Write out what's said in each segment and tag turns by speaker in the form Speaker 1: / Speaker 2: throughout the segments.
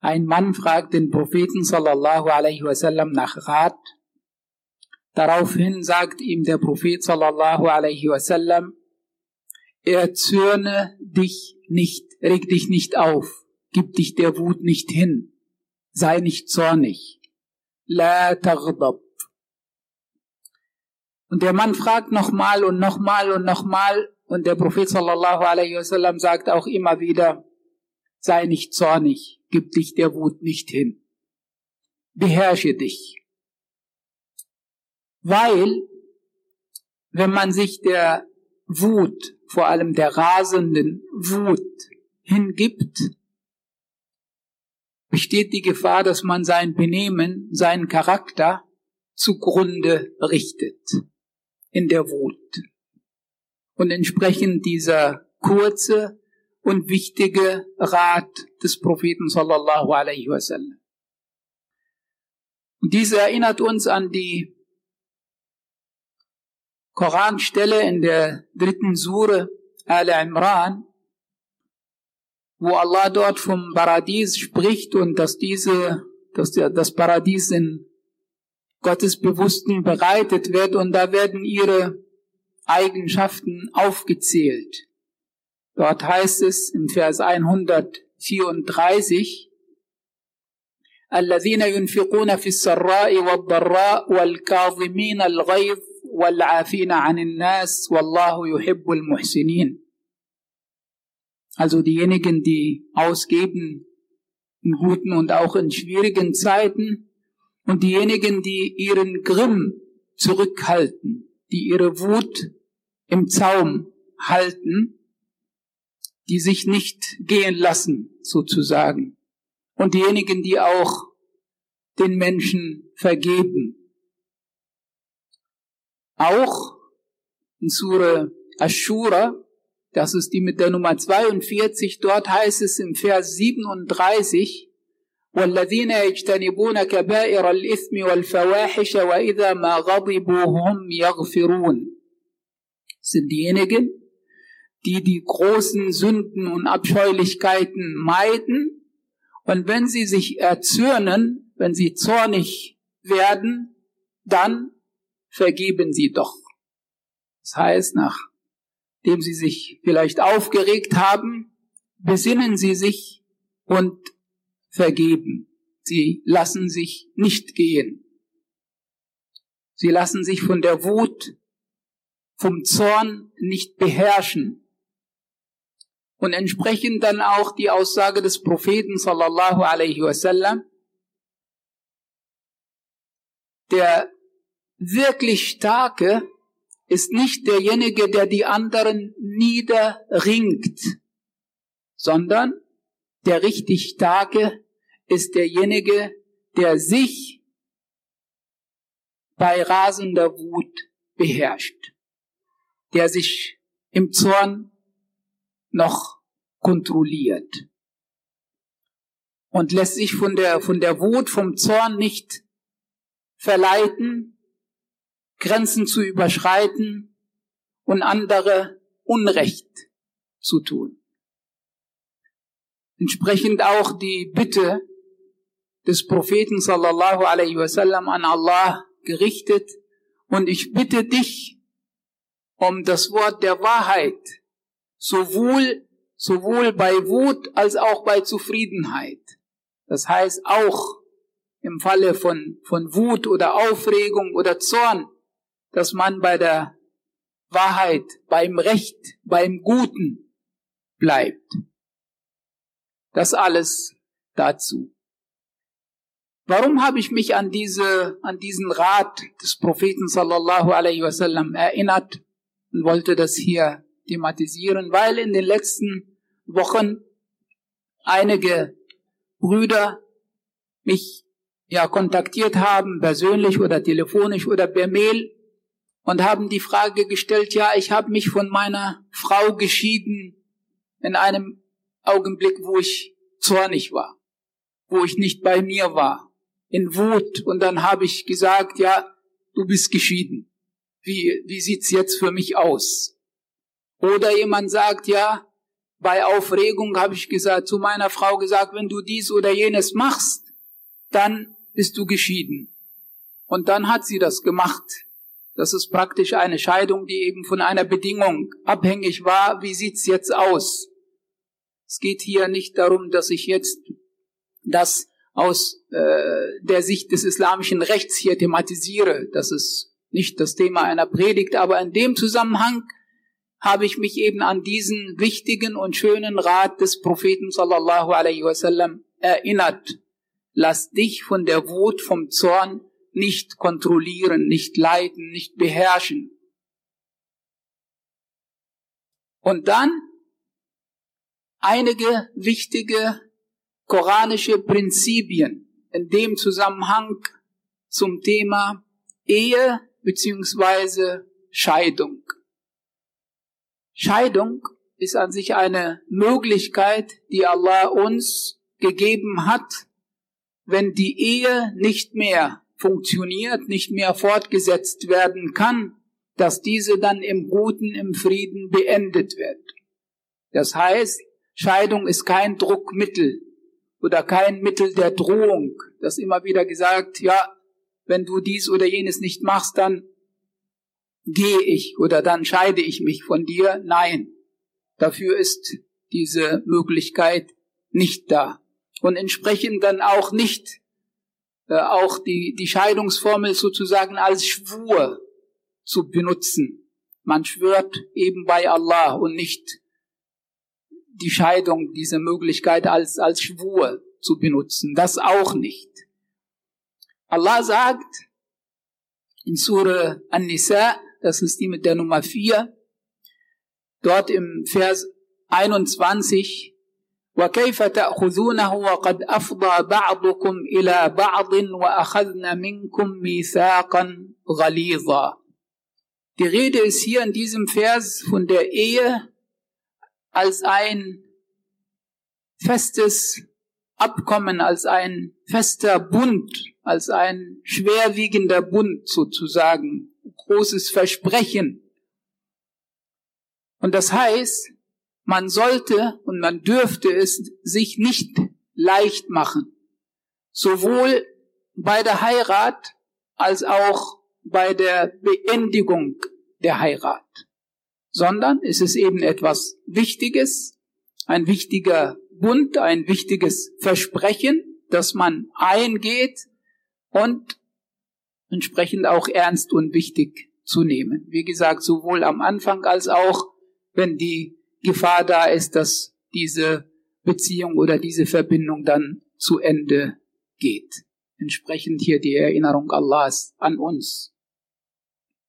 Speaker 1: Ein Mann fragt den Propheten sallallahu alaihi wasallam nach Rat. Daraufhin sagt ihm der Prophet sallallahu alaihi wasallam, erzürne dich nicht, reg dich nicht auf, gib dich der Wut nicht hin, sei nicht zornig. La taghdab. Und der Mann fragt nochmal und nochmal und nochmal und der Prophet sallallahu alaihi wasallam sagt auch immer wieder, sei nicht zornig, gib dich der Wut nicht hin. Beherrsche dich. Weil, wenn man sich der Wut, vor allem der rasenden Wut hingibt, besteht die Gefahr, dass man sein Benehmen, seinen Charakter zugrunde richtet in der Wut. Und entsprechend dieser kurze und wichtige Rat des Propheten sallallahu alaihi wasallam. Und dies erinnert uns an die Koranstelle in der dritten Sure Al-Imran, wo Allah dort vom Paradies spricht und dass diese, dass das Paradies in Gottes Bewussten bereitet wird und da werden ihre Eigenschaften aufgezählt. Dort heißt es im Vers 134, الذين ينفقون في السراء والضراء والكاظمين الغيظ والعافين عن الناس والله يحب المحسنين. Also diejenigen, die ausgeben in guten und auch in schwierigen Zeiten und diejenigen, die ihren Grimm zurückhalten, die ihre Wut im Zaum halten, die sich nicht gehen lassen, sozusagen. Und diejenigen, die auch den Menschen vergeben. Auch in Surah Ashura, das ist die mit der Nummer 42, dort heißt es im Vers 37, والذين يجتنبون كبائر الإثم والفواحش وإذا ما غضبوا هم يغفرون sind diejenigen, die die großen Sünden und Abscheulichkeiten meiden und wenn sie sich erzürnen, wenn sie zornig werden, dann vergeben sie doch. Das heißt, nachdem sie sich vielleicht aufgeregt haben, besinnen sie sich und vergeben. Sie lassen sich nicht gehen. Sie lassen sich von der Wut, vom Zorn nicht beherrschen. Und entsprechend dann auch die Aussage des Propheten sallallahu alaihi wasallam, der wirklich Starke ist nicht derjenige, der die anderen niederringt, sondern der richtig Starke ist derjenige, der sich bei rasender Wut beherrscht, der sich im Zorn noch kontrolliert. Und lässt sich von der, von der Wut, vom Zorn nicht verleiten, Grenzen zu überschreiten und andere Unrecht zu tun. Entsprechend auch die Bitte des Propheten sallallahu alaihi wasallam an Allah gerichtet. Und ich bitte dich um das Wort der Wahrheit, sowohl, sowohl bei Wut als auch bei Zufriedenheit. Das heißt auch im Falle von, von Wut oder Aufregung oder Zorn, dass man bei der Wahrheit, beim Recht, beim Guten bleibt. Das alles dazu. Warum habe ich mich an diese, an diesen Rat des Propheten sallallahu alaihi wasallam erinnert und wollte das hier thematisieren? Weil in den letzten Wochen einige Brüder mich ja kontaktiert haben, persönlich oder telefonisch oder per Mail und haben die Frage gestellt, ja, ich habe mich von meiner Frau geschieden in einem Augenblick, wo ich zornig war, wo ich nicht bei mir war in Wut und dann habe ich gesagt, ja, du bist geschieden. Wie, wie sieht's jetzt für mich aus? Oder jemand sagt, ja, bei Aufregung habe ich gesagt, zu meiner Frau gesagt, wenn du dies oder jenes machst, dann bist du geschieden. Und dann hat sie das gemacht. Das ist praktisch eine Scheidung, die eben von einer Bedingung abhängig war. Wie sieht's jetzt aus? Es geht hier nicht darum, dass ich jetzt das aus äh, der Sicht des islamischen Rechts hier thematisiere. Das ist nicht das Thema einer Predigt, aber in dem Zusammenhang habe ich mich eben an diesen wichtigen und schönen Rat des Propheten sallallahu alaihi wasallam erinnert. Lass dich von der Wut, vom Zorn nicht kontrollieren, nicht leiten, nicht beherrschen. Und dann einige wichtige koranische Prinzipien in dem Zusammenhang zum Thema Ehe beziehungsweise Scheidung. Scheidung ist an sich eine Möglichkeit, die Allah uns gegeben hat, wenn die Ehe nicht mehr funktioniert, nicht mehr fortgesetzt werden kann, dass diese dann im Guten, im Frieden beendet wird. Das heißt, Scheidung ist kein Druckmittel oder kein Mittel der Drohung, das immer wieder gesagt, ja, wenn du dies oder jenes nicht machst, dann gehe ich oder dann scheide ich mich von dir. Nein, dafür ist diese Möglichkeit nicht da. Und entsprechend dann auch nicht äh, auch die, die Scheidungsformel sozusagen als Schwur zu benutzen. Man schwört eben bei Allah und nicht die Scheidung, diese Möglichkeit als, als Schwur zu benutzen. Das auch nicht. Allah sagt in Surah An-Nisa, das ist die mit der Nummer 4, dort im Vers 21, وكيف تأخذونه وقد أفضى بعضكم إلى بعض وأخذن منكم ميثاقا غليظا. Die Rede ist hier in diesem Vers von der Ehe als ein festes Abkommen, als ein fester Bund, als ein schwerwiegender Bund sozusagen, großes Versprechen. Und das heißt, man sollte und man dürfte es sich nicht leicht machen, sowohl bei der Heirat als auch bei der Beendigung der Heirat, sondern es ist eben etwas Wichtiges, ein wichtiger Bund, ein wichtiges Versprechen, das man eingeht und entsprechend auch ernst und wichtig zu nehmen. Wie gesagt, sowohl am Anfang als auch, wenn die Gefahr da ist, dass diese Beziehung oder diese Verbindung dann zu Ende geht. Entsprechend hier die Erinnerung Allahs an uns.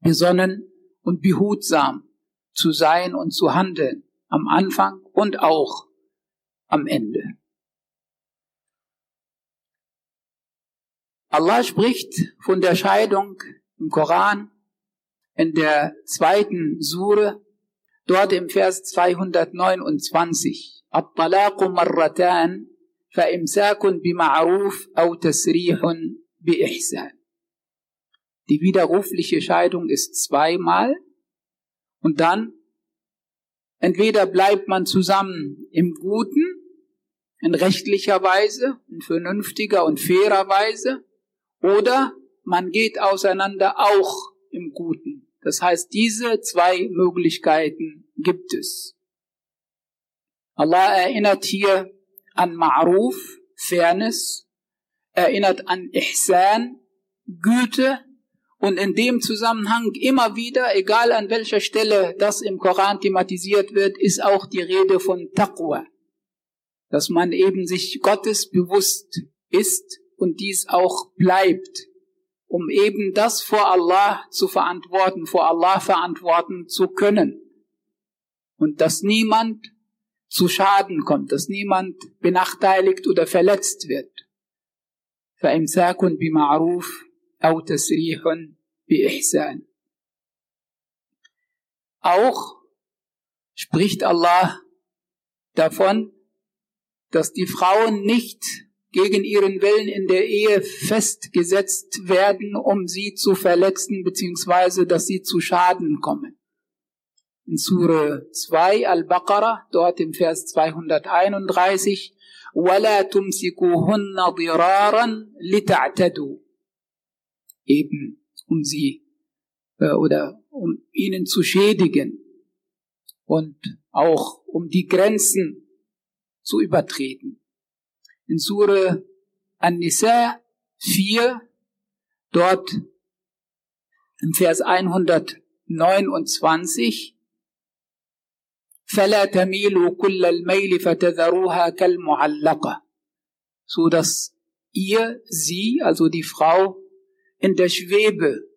Speaker 1: Besonnen und behutsam zu sein und zu handeln, am Anfang und auch am Ende. Allah spricht von der Scheidung im Koran in der zweiten Sure, dort im Vers 229. الطلاق مرتان فإمساك بمعروف أو تسريح بإحسان. Die widerrufliche Scheidung ist zweimal und dann entweder bleibt man zusammen im Guten, in rechtlicher Weise, in vernünftiger und fairer Weise, oder man geht auseinander auch im Guten. Das heißt, diese zwei Möglichkeiten gibt es. Allah erinnert hier an Ma'ruf, Fairness, erinnert an Ihsan, Güte und in dem Zusammenhang immer wieder, egal an welcher Stelle das im Koran thematisiert wird, ist auch die Rede von Taqwa, dass man eben sich Gottes bewusst ist und dies auch bleibt, um eben das vor Allah zu verantworten, vor Allah verantworten zu können. Und dass niemand zu Schaden kommt, dass niemand benachteiligt oder verletzt wird. فإمساك بمعروف أو تسريح بإحسان. Auch spricht Allah davon, dass die Frauen nicht gegen ihren Willen in der Ehe festgesetzt werden, um sie zu verletzen, beziehungsweise dass sie zu Schaden kommen. in Surah 2 Al-Baqarah, dort im Vers 231, وَلَا تُمْسِكُوهُنَّ ضِرَارًا لِتَعْتَدُوا Eben, um sie, äh, oder um ihnen zu schädigen und auch um die Grenzen zu übertreten. In Surah An-Nisa 4, dort im Vers 129, فلا تميلوا كل الميل فتذروها كالمعلقة so dass ihr sie, also die Frau, in der Schwebe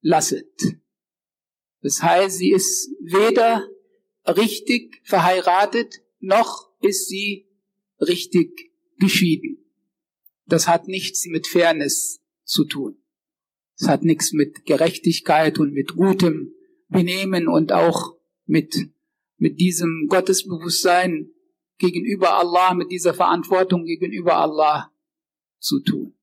Speaker 1: lasset. Das heißt, sie ist weder richtig verheiratet, noch ist sie richtig geschieden. Das hat nichts mit Fairness zu tun. Es hat nichts mit Gerechtigkeit und mit gutem Benehmen und auch mit mit diesem Gottesbewusstsein gegenüber Allah, mit dieser Verantwortung gegenüber Allah zu tun.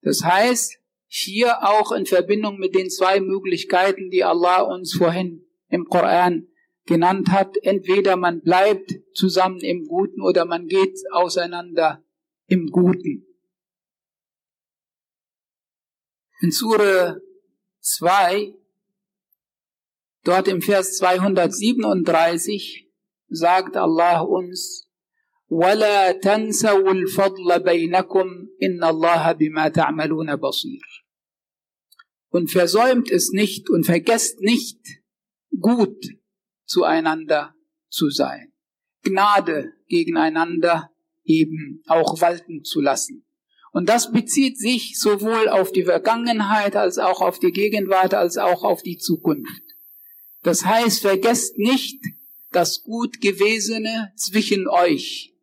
Speaker 1: Das heißt, hier auch in Verbindung mit den zwei Möglichkeiten, die Allah uns vorhin im Koran genannt hat, entweder man bleibt zusammen im Guten oder man geht auseinander im Guten. In Surah 2 Dort im Vers 237 sagt Allah uns, وَلَا تَنْسَوُا الْفَضْلَ بَيْنَكُمْ إِنَّ اللَّهَ بِمَا تَعْمَلُونَ بَصِيرٌ Und versäumt es nicht und vergesst nicht, gut zueinander zu sein. Gnade gegeneinander eben auch walten zu lassen. Und das bezieht sich sowohl auf die Vergangenheit als auch auf die Gegenwart als auch auf die Zukunft. Das heißt, vergesst nicht das gut gewesene zwischen euch.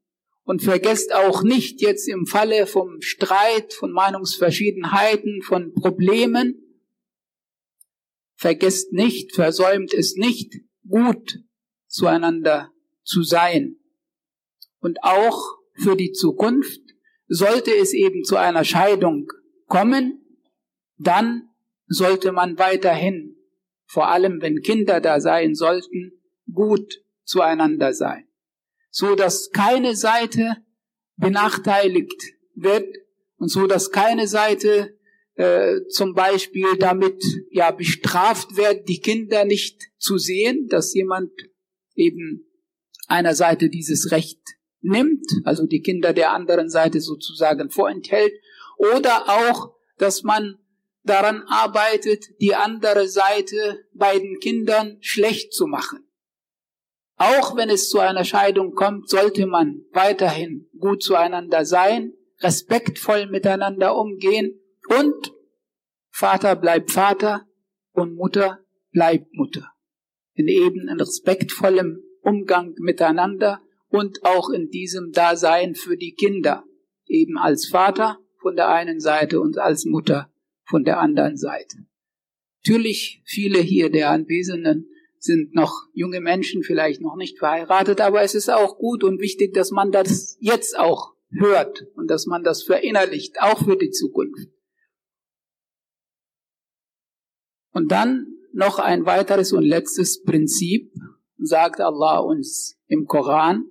Speaker 1: Und vergesst auch nicht jetzt im Falle vom Streit, von Meinungsverschiedenheiten, von Problemen, vergesst nicht, versäumt es nicht, gut zueinander zu sein. Und auch für die Zukunft sollte es eben zu einer Scheidung kommen, dann sollte man weiterhin vor allem wenn Kinder da sein sollten, gut zueinander sein, so dass keine Seite benachteiligt wird und so dass keine Seite äh, zum Beispiel damit ja bestraft wird, die Kinder nicht zu sehen, dass jemand eben einer Seite dieses Recht nimmt, also die Kinder der anderen Seite sozusagen vorenthält, oder auch, dass man daran arbeitet, die andere Seite bei den Kindern schlecht zu machen. Auch wenn es zu einer Scheidung kommt, sollte man weiterhin gut zueinander sein, respektvoll miteinander umgehen und Vater bleibt Vater und Mutter bleibt Mutter. In eben in respektvollem Umgang miteinander und auch in diesem Dasein für die Kinder, eben als Vater von der einen Seite und als Mutter von der anderen Seite. Natürlich, viele hier der Anwesenden sind noch junge Menschen, vielleicht noch nicht verheiratet, aber es ist auch gut und wichtig, dass man das jetzt auch hört und dass man das verinnerlicht, auch für die Zukunft. Und dann noch ein weiteres und letztes Prinzip, sagt Allah uns im Koran,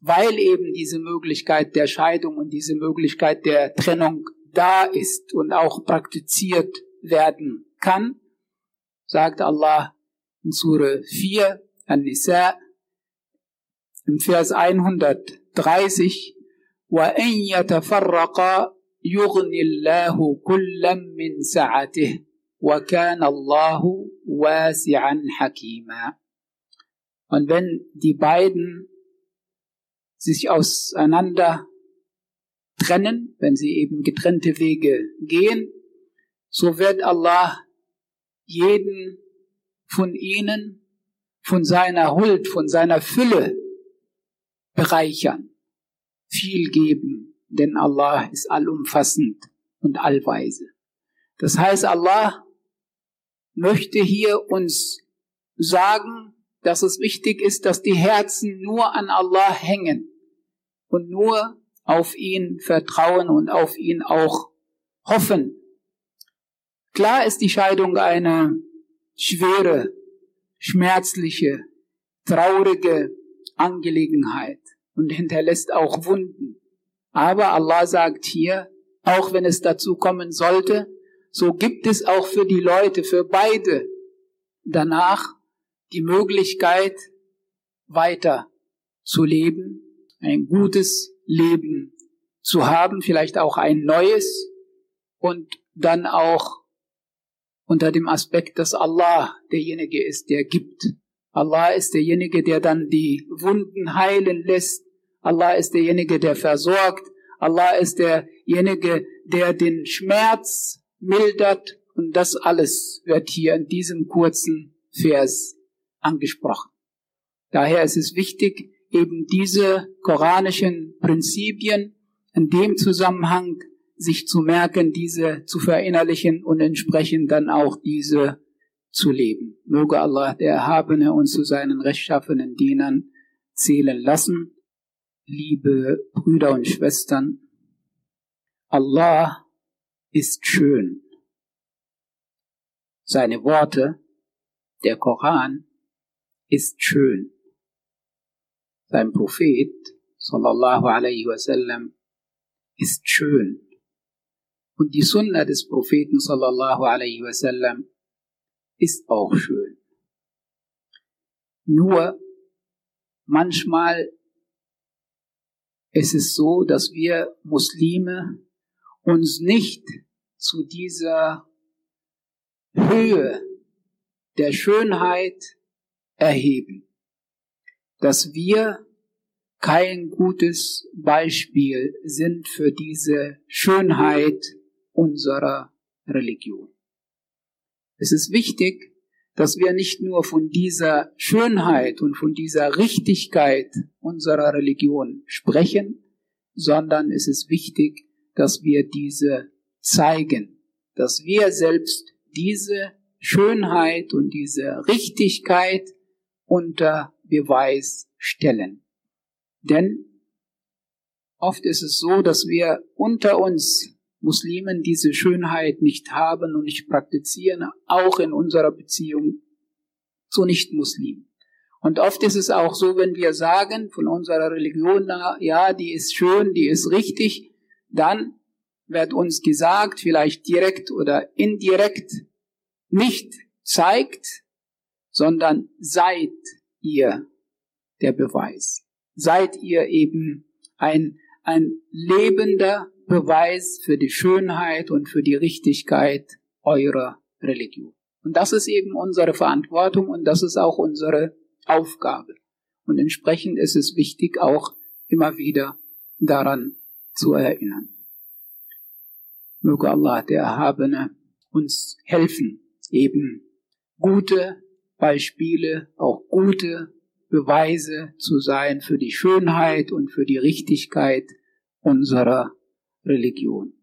Speaker 1: weil eben diese Möglichkeit der Scheidung und diese Möglichkeit der Trennung da ist und auch praktiziert werden kann, sagt Allah in Surah 4 An-Nisa im Vers 130 وَإِن يَتَفَرَّقَا يُغْنِ اللَّهُ كُلًّا مِّن سَعَتِهِ وَكَانَ اللَّهُ وَاسِعًا حَكِيمًا Und wenn die beiden sich auseinander trennen, wenn sie eben getrennte Wege gehen, so wird Allah jeden von ihnen von seiner Huld, von seiner Fülle bereichern, viel geben, denn Allah ist allumfassend und allweise. Das heißt, Allah möchte hier uns sagen, dass es wichtig ist, dass die Herzen nur an Allah hängen und nur auf ihn vertrauen und auf ihn auch hoffen. Klar ist die Scheidung eine schwere, schmerzliche, traurige Angelegenheit und hinterlässt auch Wunden. Aber Allah sagt hier, auch wenn es dazu kommen sollte, so gibt es auch für die Leute, für beide danach die Möglichkeit, weiter zu leben, ein gutes Leben zu haben, vielleicht auch ein neues und dann auch unter dem Aspekt, dass Allah derjenige ist, der gibt. Allah ist derjenige, der dann die Wunden heilen lässt. Allah ist derjenige, der versorgt. Allah ist derjenige, der den Schmerz mildert. Und das alles wird hier in diesem kurzen Vers angesprochen. Daher ist es wichtig, eben diese koranischen Prinzipien in dem Zusammenhang sich zu merken, diese zu verinnerlichen und entsprechend dann auch diese zu leben. Möge Allah, der Erhabene, uns zu seinen rechtschaffenen Dienern zählen lassen. Liebe Brüder und Schwestern, Allah ist schön. Seine Worte, der Koran, ist schön. Sein Prophet, sallallahu alaihi wasallam, ist schön. Und die Sunna des Propheten sallallahu alaihi wasallam ist auch schön. Nur manchmal ist es so, dass wir Muslime uns nicht zu dieser Höhe der Schönheit erheben, dass wir kein gutes Beispiel sind für diese Schönheit unserer Religion. Es ist wichtig, dass wir nicht nur von dieser Schönheit und von dieser Richtigkeit unserer Religion sprechen, sondern es ist wichtig, dass wir diese zeigen, dass wir selbst diese Schönheit und diese Richtigkeit unter Beweis stellen. Denn oft ist es so, dass wir unter uns Muslimen diese Schönheit nicht haben und nicht praktizieren, auch in unserer Beziehung zu Nichtmuslimen. Und oft ist es auch so, wenn wir sagen von unserer Religion, ja, die ist schön, die ist richtig, dann wird uns gesagt, vielleicht direkt oder indirekt, nicht zeigt, sondern seid ihr der Beweis. Seid ihr eben ein, ein lebender Beweis für die Schönheit und für die Richtigkeit eurer Religion. Und das ist eben unsere Verantwortung und das ist auch unsere Aufgabe. Und entsprechend ist es wichtig, auch immer wieder daran zu erinnern. Möge Allah, der Erhabene, uns helfen, eben gute Beispiele, auch gute Beweise zu sein für die Schönheit und für die Richtigkeit unserer Religion.